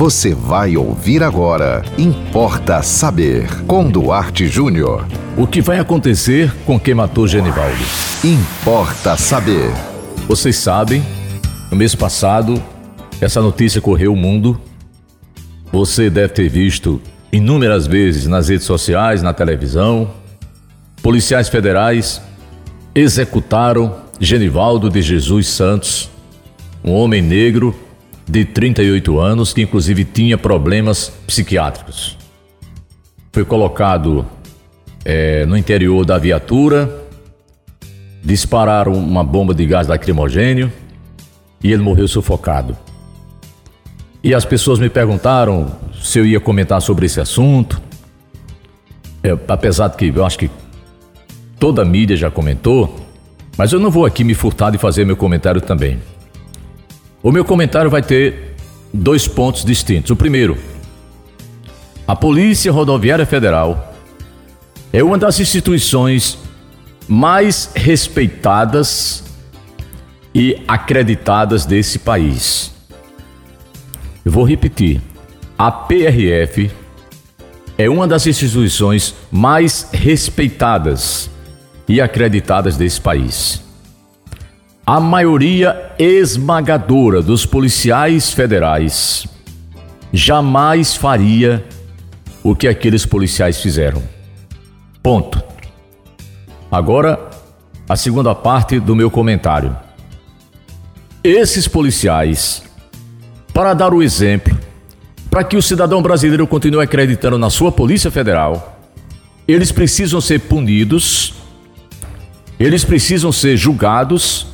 Você vai ouvir agora. Importa saber. Com Duarte Júnior. O que vai acontecer com quem matou Genivaldo? Importa saber. Vocês sabem, no mês passado, essa notícia correu o mundo. Você deve ter visto inúmeras vezes nas redes sociais, na televisão. Policiais federais executaram Genivaldo de Jesus Santos, um homem negro de 38 anos, que inclusive tinha problemas psiquiátricos. Foi colocado é, no interior da viatura, dispararam uma bomba de gás lacrimogênio e ele morreu sufocado. E as pessoas me perguntaram se eu ia comentar sobre esse assunto. É, apesar de que eu acho que toda a mídia já comentou, mas eu não vou aqui me furtar de fazer meu comentário também. O meu comentário vai ter dois pontos distintos. O primeiro, a Polícia Rodoviária Federal é uma das instituições mais respeitadas e acreditadas desse país. Eu vou repetir. A PRF é uma das instituições mais respeitadas e acreditadas desse país. A maioria esmagadora dos policiais federais jamais faria o que aqueles policiais fizeram. Ponto. Agora, a segunda parte do meu comentário. Esses policiais, para dar o exemplo, para que o cidadão brasileiro continue acreditando na sua Polícia Federal, eles precisam ser punidos, eles precisam ser julgados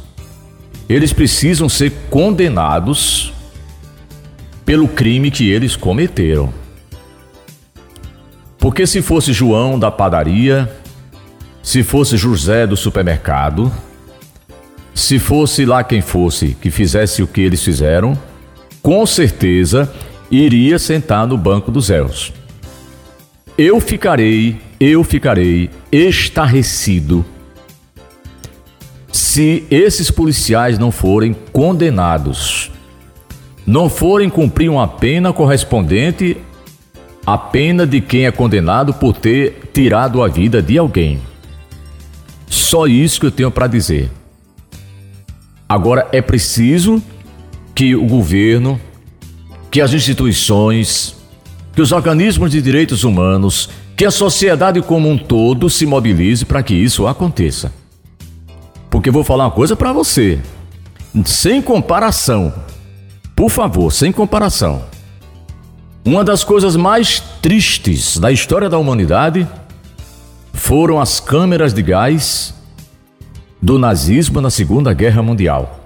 eles precisam ser condenados pelo crime que eles cometeram. Porque se fosse João da padaria, se fosse José do supermercado, se fosse lá quem fosse que fizesse o que eles fizeram, com certeza iria sentar no banco dos réus. Eu ficarei, eu ficarei estarrecido se esses policiais não forem condenados, não forem cumprir uma pena correspondente à pena de quem é condenado por ter tirado a vida de alguém. Só isso que eu tenho para dizer. Agora é preciso que o governo, que as instituições, que os organismos de direitos humanos, que a sociedade como um todo se mobilize para que isso aconteça. Porque vou falar uma coisa para você. Sem comparação. Por favor, sem comparação. Uma das coisas mais tristes da história da humanidade foram as câmeras de gás do nazismo na Segunda Guerra Mundial.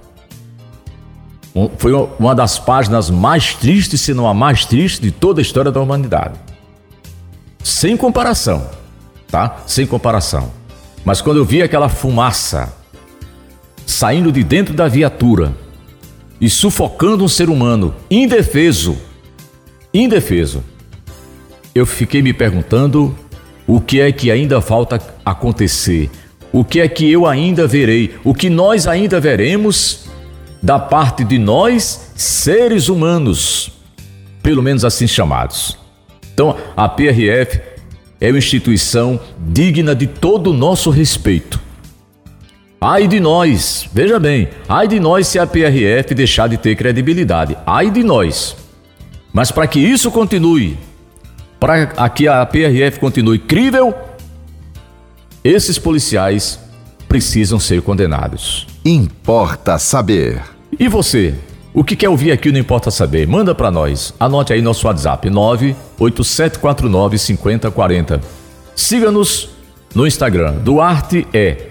Foi uma das páginas mais tristes, se não a mais triste, de toda a história da humanidade. Sem comparação, tá? Sem comparação. Mas quando eu vi aquela fumaça saindo de dentro da viatura e sufocando um ser humano indefeso, indefeso. Eu fiquei me perguntando o que é que ainda falta acontecer, o que é que eu ainda verei, o que nós ainda veremos da parte de nós, seres humanos, pelo menos assim chamados. Então, a PRF é uma instituição digna de todo o nosso respeito. Ai de nós, veja bem, ai de nós se a PRF deixar de ter credibilidade, ai de nós. Mas para que isso continue, para que a PRF continue crível, esses policiais precisam ser condenados. Importa saber. E você? O que quer ouvir aqui não importa saber? Manda para nós. Anote aí nosso WhatsApp 98749 5040. Siga-nos no Instagram, Duarte é